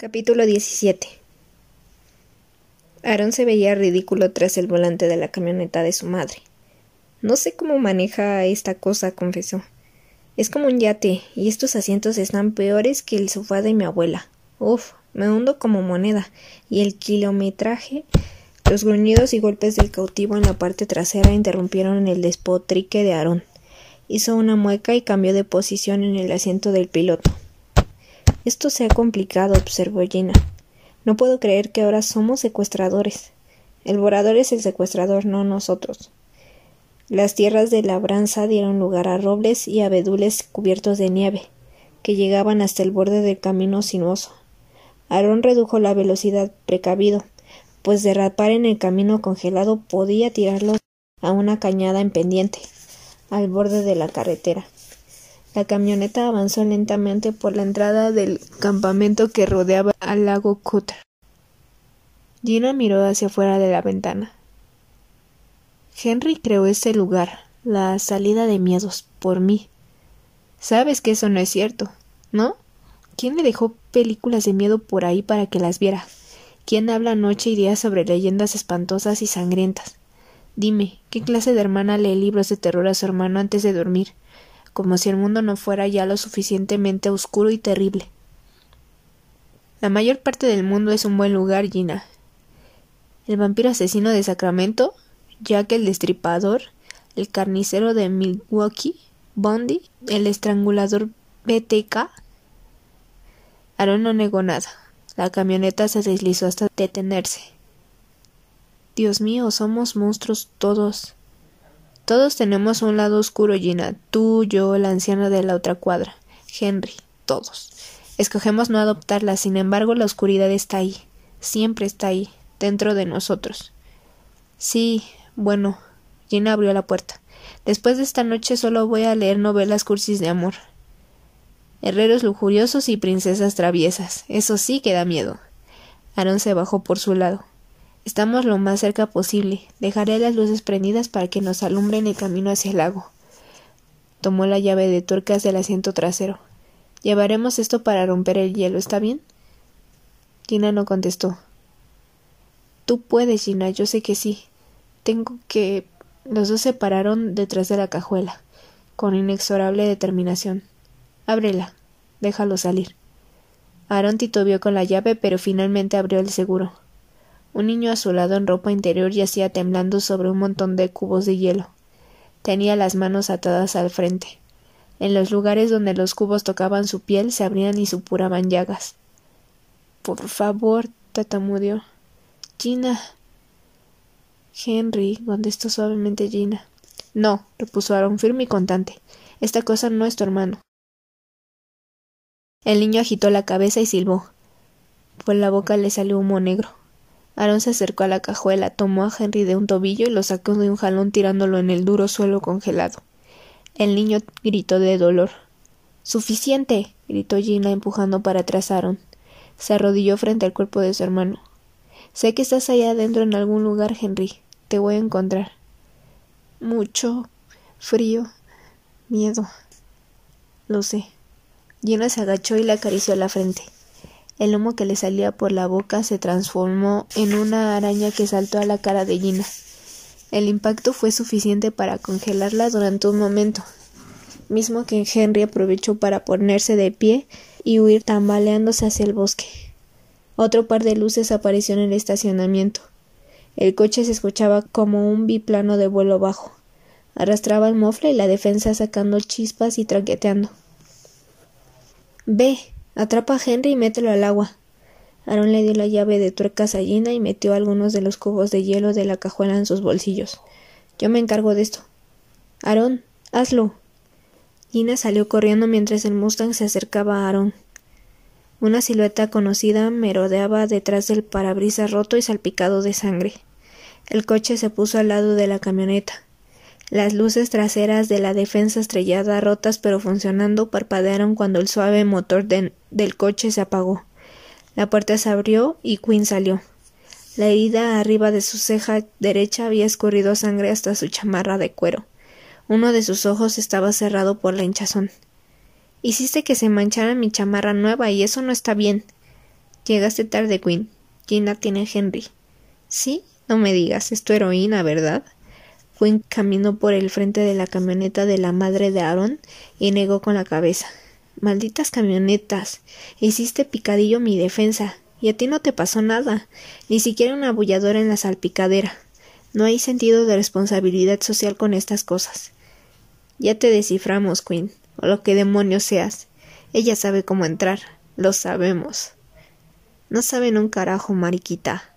Capítulo 17 Aaron se veía ridículo tras el volante de la camioneta de su madre. No sé cómo maneja esta cosa, confesó. Es como un yate, y estos asientos están peores que el sofá de mi abuela. Uf, me hundo como moneda, y el kilometraje. Los gruñidos y golpes del cautivo en la parte trasera interrumpieron el despotrique de Aarón. Hizo una mueca y cambió de posición en el asiento del piloto. Esto se ha complicado, observó Gina. No puedo creer que ahora somos secuestradores. El borador es el secuestrador, no nosotros. Las tierras de labranza dieron lugar a robles y abedules cubiertos de nieve, que llegaban hasta el borde del camino sinuoso. Aarón redujo la velocidad precavido, pues derrapar en el camino congelado podía tirarlos a una cañada en pendiente, al borde de la carretera. La camioneta avanzó lentamente por la entrada del campamento que rodeaba al lago Cutter. Gina miró hacia afuera de la ventana. Henry creó ese lugar, la salida de miedos, por mí. Sabes que eso no es cierto, ¿no? ¿Quién le dejó películas de miedo por ahí para que las viera? ¿Quién habla noche y día sobre leyendas espantosas y sangrientas? Dime, ¿qué clase de hermana lee libros de terror a su hermano antes de dormir? Como si el mundo no fuera ya lo suficientemente oscuro y terrible. La mayor parte del mundo es un buen lugar, Gina. El vampiro asesino de Sacramento, Jack el Destripador, el carnicero de Milwaukee, Bondi, el estrangulador BTK. Aaron no negó nada. La camioneta se deslizó hasta detenerse. Dios mío, somos monstruos todos. Todos tenemos un lado oscuro, Gina. Tú, yo, la anciana de la otra cuadra. Henry. Todos. Escogemos no adoptarla, sin embargo, la oscuridad está ahí. Siempre está ahí, dentro de nosotros. Sí, bueno. Gina abrió la puerta. Después de esta noche solo voy a leer novelas cursis de amor. Herreros lujuriosos y princesas traviesas. Eso sí que da miedo. Aaron se bajó por su lado. Estamos lo más cerca posible. Dejaré las luces prendidas para que nos alumbren el camino hacia el lago. Tomó la llave de tuercas del asiento trasero. Llevaremos esto para romper el hielo, ¿está bien? Gina no contestó. Tú puedes, Gina, yo sé que sí. Tengo que. Los dos se pararon detrás de la cajuela, con inexorable determinación. Ábrela. Déjalo salir. Aaron titubeó con la llave, pero finalmente abrió el seguro. Un niño azulado en ropa interior yacía temblando sobre un montón de cubos de hielo. Tenía las manos atadas al frente. En los lugares donde los cubos tocaban su piel se abrían y supuraban llagas. Por favor, tatamudeó. Gina. Henry, contestó suavemente Gina. No, repuso Aaron firme y contante. Esta cosa no es tu hermano. El niño agitó la cabeza y silbó. Por la boca le salió humo negro. Aaron se acercó a la cajuela, tomó a Henry de un tobillo y lo sacó de un jalón tirándolo en el duro suelo congelado. El niño gritó de dolor. Suficiente. gritó Gina empujando para atrás a Aaron. Se arrodilló frente al cuerpo de su hermano. Sé que estás allá adentro en algún lugar, Henry. Te voy a encontrar. Mucho frío, miedo. Lo sé. Gina se agachó y le acarició la frente. El humo que le salía por la boca se transformó en una araña que saltó a la cara de Gina. El impacto fue suficiente para congelarla durante un momento, mismo que Henry aprovechó para ponerse de pie y huir tambaleándose hacia el bosque. Otro par de luces apareció en el estacionamiento. El coche se escuchaba como un biplano de vuelo bajo. Arrastraba el mofle y la defensa sacando chispas y traqueteando. Ve, Atrapa a Henry y mételo al agua. Aaron le dio la llave de tuercas a Gina y metió algunos de los cubos de hielo de la cajuela en sus bolsillos. Yo me encargo de esto. Aaron, hazlo. Gina salió corriendo mientras el Mustang se acercaba a Aaron. Una silueta conocida merodeaba detrás del parabrisas roto y salpicado de sangre. El coche se puso al lado de la camioneta. Las luces traseras de la defensa estrellada, rotas pero funcionando, parpadearon cuando el suave motor del coche se apagó. La puerta se abrió y Quinn salió. La herida arriba de su ceja derecha había escurrido sangre hasta su chamarra de cuero. Uno de sus ojos estaba cerrado por la hinchazón. Hiciste que se manchara mi chamarra nueva y eso no está bien. Llegaste tarde, Quinn. Gina tiene Henry. ¿Sí? No me digas, es tu heroína, ¿verdad? Quinn caminó por el frente de la camioneta de la madre de Aaron y negó con la cabeza. Malditas camionetas. Hiciste picadillo mi defensa. Y a ti no te pasó nada. Ni siquiera una abulladora en la salpicadera. No hay sentido de responsabilidad social con estas cosas. Ya te desciframos, Quinn, o lo que demonios seas. Ella sabe cómo entrar. Lo sabemos. No saben un carajo, mariquita.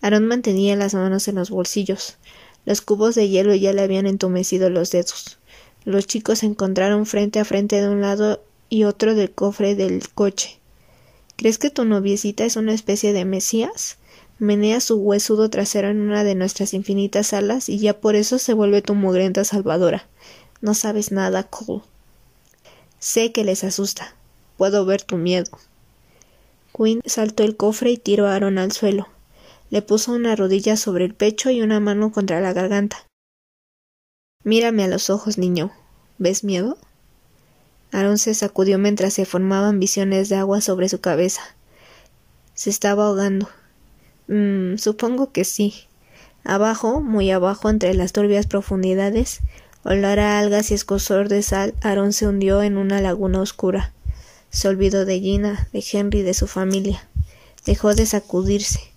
Aaron mantenía las manos en los bolsillos. Los cubos de hielo ya le habían entumecido los dedos. Los chicos se encontraron frente a frente de un lado y otro del cofre del coche. ¿Crees que tu noviecita es una especie de mesías? Menea su huesudo trasero en una de nuestras infinitas alas y ya por eso se vuelve tu mugrienta salvadora. No sabes nada, Cole. Sé que les asusta. Puedo ver tu miedo. Quinn saltó el cofre y tiró a Aaron al suelo. Le puso una rodilla sobre el pecho y una mano contra la garganta. Mírame a los ojos, niño. ¿Ves miedo? Aaron se sacudió mientras se formaban visiones de agua sobre su cabeza. Se estaba ahogando. Mm, supongo que sí. Abajo, muy abajo, entre las turbias profundidades, olor a algas y escosor de sal, Aaron se hundió en una laguna oscura. Se olvidó de Gina, de Henry, de su familia. Dejó de sacudirse.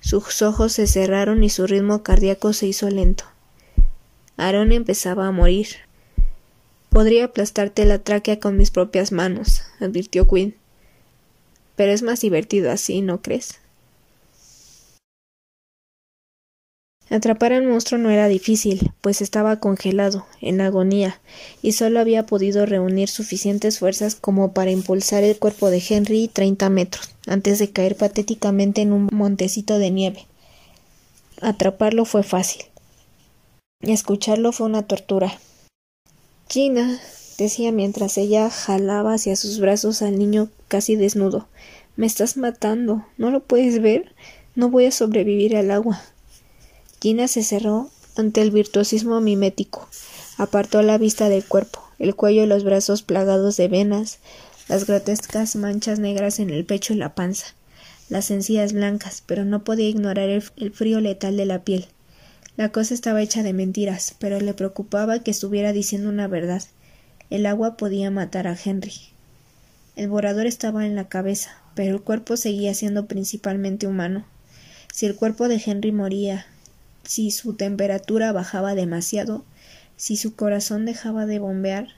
Sus ojos se cerraron y su ritmo cardíaco se hizo lento. Aaron empezaba a morir. Podría aplastarte la tráquea con mis propias manos, advirtió Quinn. Pero es más divertido así, ¿no crees? Atrapar al monstruo no era difícil, pues estaba congelado, en agonía, y solo había podido reunir suficientes fuerzas como para impulsar el cuerpo de Henry treinta metros, antes de caer patéticamente en un montecito de nieve. Atraparlo fue fácil. Escucharlo fue una tortura. Gina, decía mientras ella jalaba hacia sus brazos al niño casi desnudo. Me estás matando. ¿No lo puedes ver? No voy a sobrevivir al agua. Gina se cerró ante el virtuosismo mimético. Apartó la vista del cuerpo, el cuello y los brazos plagados de venas, las grotescas manchas negras en el pecho y la panza, las encías blancas, pero no podía ignorar el, el frío letal de la piel. La cosa estaba hecha de mentiras, pero le preocupaba que estuviera diciendo una verdad. El agua podía matar a Henry. El borrador estaba en la cabeza, pero el cuerpo seguía siendo principalmente humano. Si el cuerpo de Henry moría si su temperatura bajaba demasiado, si su corazón dejaba de bombear,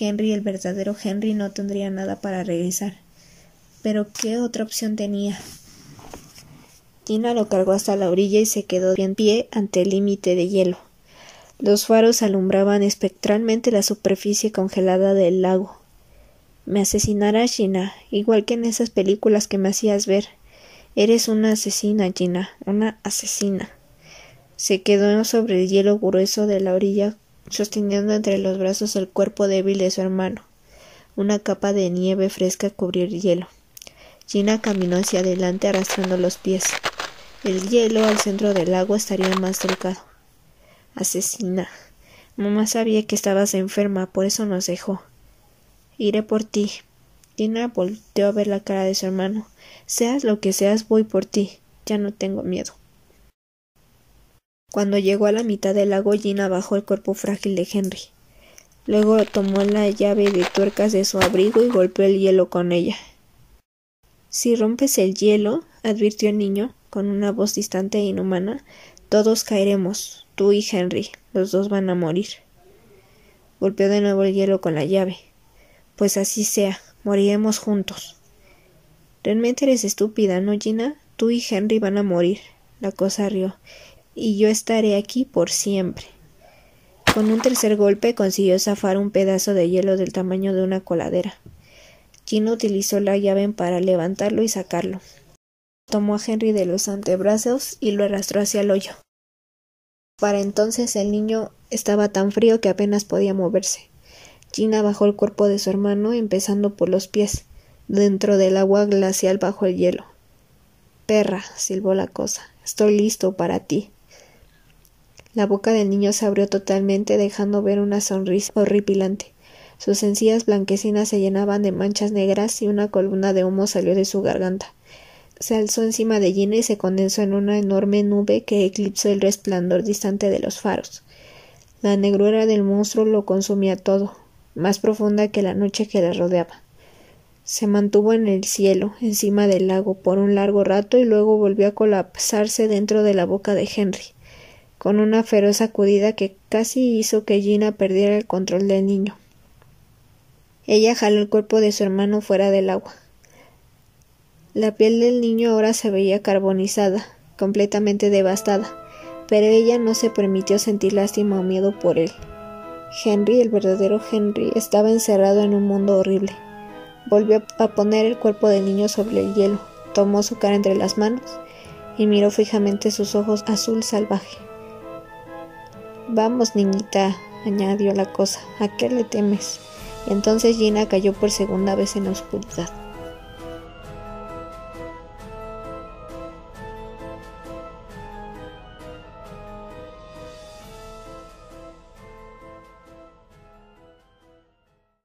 Henry, el verdadero Henry, no tendría nada para regresar. Pero ¿qué otra opción tenía? Tina lo cargó hasta la orilla y se quedó en pie ante el límite de hielo. Los faros alumbraban espectralmente la superficie congelada del lago. Me asesinará Gina, igual que en esas películas que me hacías ver. Eres una asesina, Gina, una asesina. Se quedó sobre el hielo grueso de la orilla, sosteniendo entre los brazos el cuerpo débil de su hermano. Una capa de nieve fresca cubrió el hielo. Gina caminó hacia adelante arrastrando los pies. El hielo al centro del agua estaría más delgado. Asesina. Mamá sabía que estabas enferma, por eso nos dejó. Iré por ti. Gina volteó a ver la cara de su hermano. Seas lo que seas, voy por ti. Ya no tengo miedo. Cuando llegó a la mitad del lago, Gina bajó el cuerpo frágil de Henry. Luego tomó la llave de tuercas de su abrigo y golpeó el hielo con ella. Si rompes el hielo, advirtió el niño, con una voz distante e inhumana, todos caeremos, tú y Henry, los dos van a morir. Golpeó de nuevo el hielo con la llave. Pues así sea, moriremos juntos. Realmente eres estúpida, ¿no, Gina? Tú y Henry van a morir. La cosa rió y yo estaré aquí por siempre. Con un tercer golpe consiguió zafar un pedazo de hielo del tamaño de una coladera. Gino utilizó la llave para levantarlo y sacarlo. Tomó a Henry de los antebrazos y lo arrastró hacia el hoyo. Para entonces el niño estaba tan frío que apenas podía moverse. Gina bajó el cuerpo de su hermano, empezando por los pies, dentro del agua glacial bajo el hielo. Perra, silbó la cosa, estoy listo para ti. La boca del niño se abrió totalmente, dejando ver una sonrisa horripilante. Sus encías blanquecinas se llenaban de manchas negras y una columna de humo salió de su garganta. se alzó encima de Gina y se condensó en una enorme nube que eclipsó el resplandor distante de los faros. La negrura del monstruo lo consumía todo, más profunda que la noche que le rodeaba. Se mantuvo en el cielo, encima del lago, por un largo rato y luego volvió a colapsarse dentro de la boca de Henry, con una feroz sacudida que casi hizo que Gina perdiera el control del niño. Ella jaló el cuerpo de su hermano fuera del agua. La piel del niño ahora se veía carbonizada, completamente devastada, pero ella no se permitió sentir lástima o miedo por él. Henry, el verdadero Henry, estaba encerrado en un mundo horrible. Volvió a poner el cuerpo del niño sobre el hielo, tomó su cara entre las manos y miró fijamente sus ojos azul salvaje. Vamos, niñita, añadió la cosa, ¿a qué le temes? Y entonces Gina cayó por segunda vez en la oscuridad.